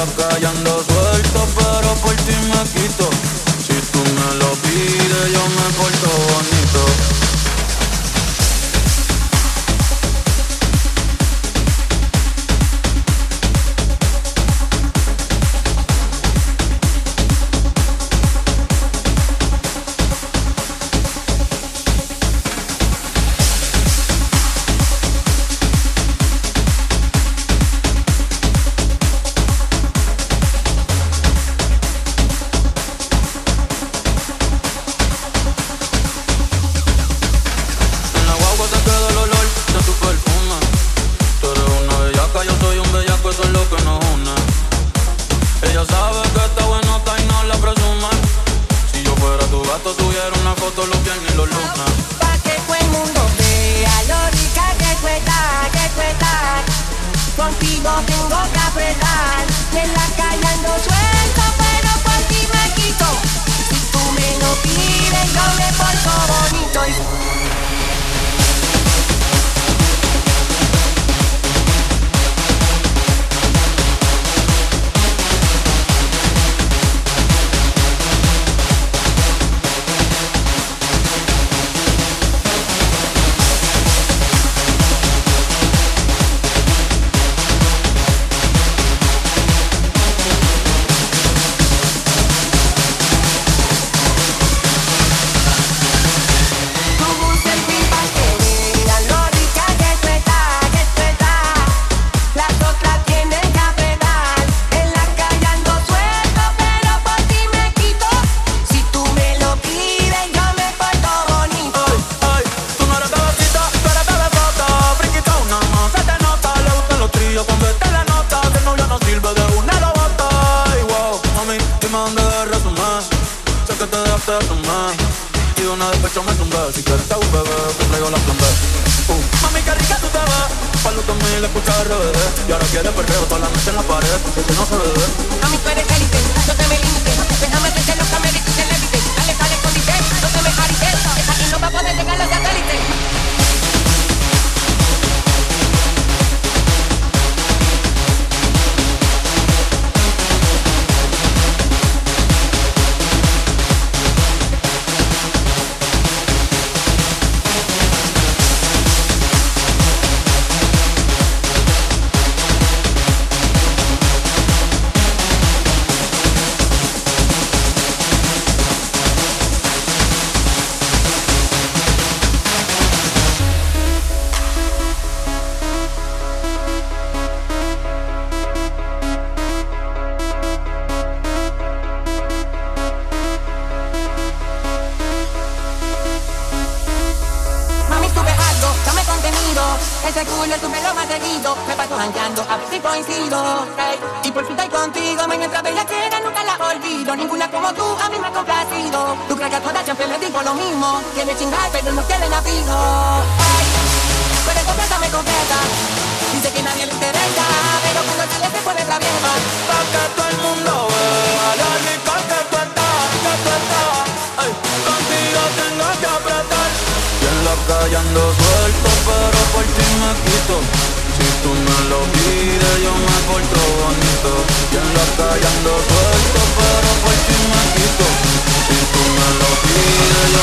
la calle ando suelto, pero por ti me quito. Si tú me lo pides, yo me porto. Gato, tuviera una foto los viernes y los lunes. Pa' que todo el mundo vea lo rica que tú estás, que tú estás. Contigo tengo que apretar. Te de sumar. Y de una despecho me tumbé. Si quieres te un bebé, te traigo la plan B. Uh, mami, qué rica tú te ves. Palo también le escuchas RBD. Y ahora quieres perreo toda la noche en la pared. Porque si no se ve. A mí tú eres élite, no te me limites. Déjame ser los cameritos y celebrity. Dale, dale, Ese culo sube lo más seguido. Me paso jangueando, a ver si coincido. Ey, y por fin estoy contigo, mientras bella quiera, nunca la olvido. Ninguna como tú, a mí me ha complacido. Tu crees que a todas siempre le digo lo mismo. Quiere chingar, pero no quieren abrigo. Ey, tú eres completa, me completa. Dice que nadie le interesa, pero cuando sale se pone traviesa. Pa' que todo el mundo vea lo rico que tú estás, que tú estás. Ay, contigo tengo que apretar. Y en la calle ando suelto, pero por ti me quito. Si tú me lo pides, yo me porto bonito. Y en la calle ando suelto, pero por ti me quito. Si tú me lo pides, yo.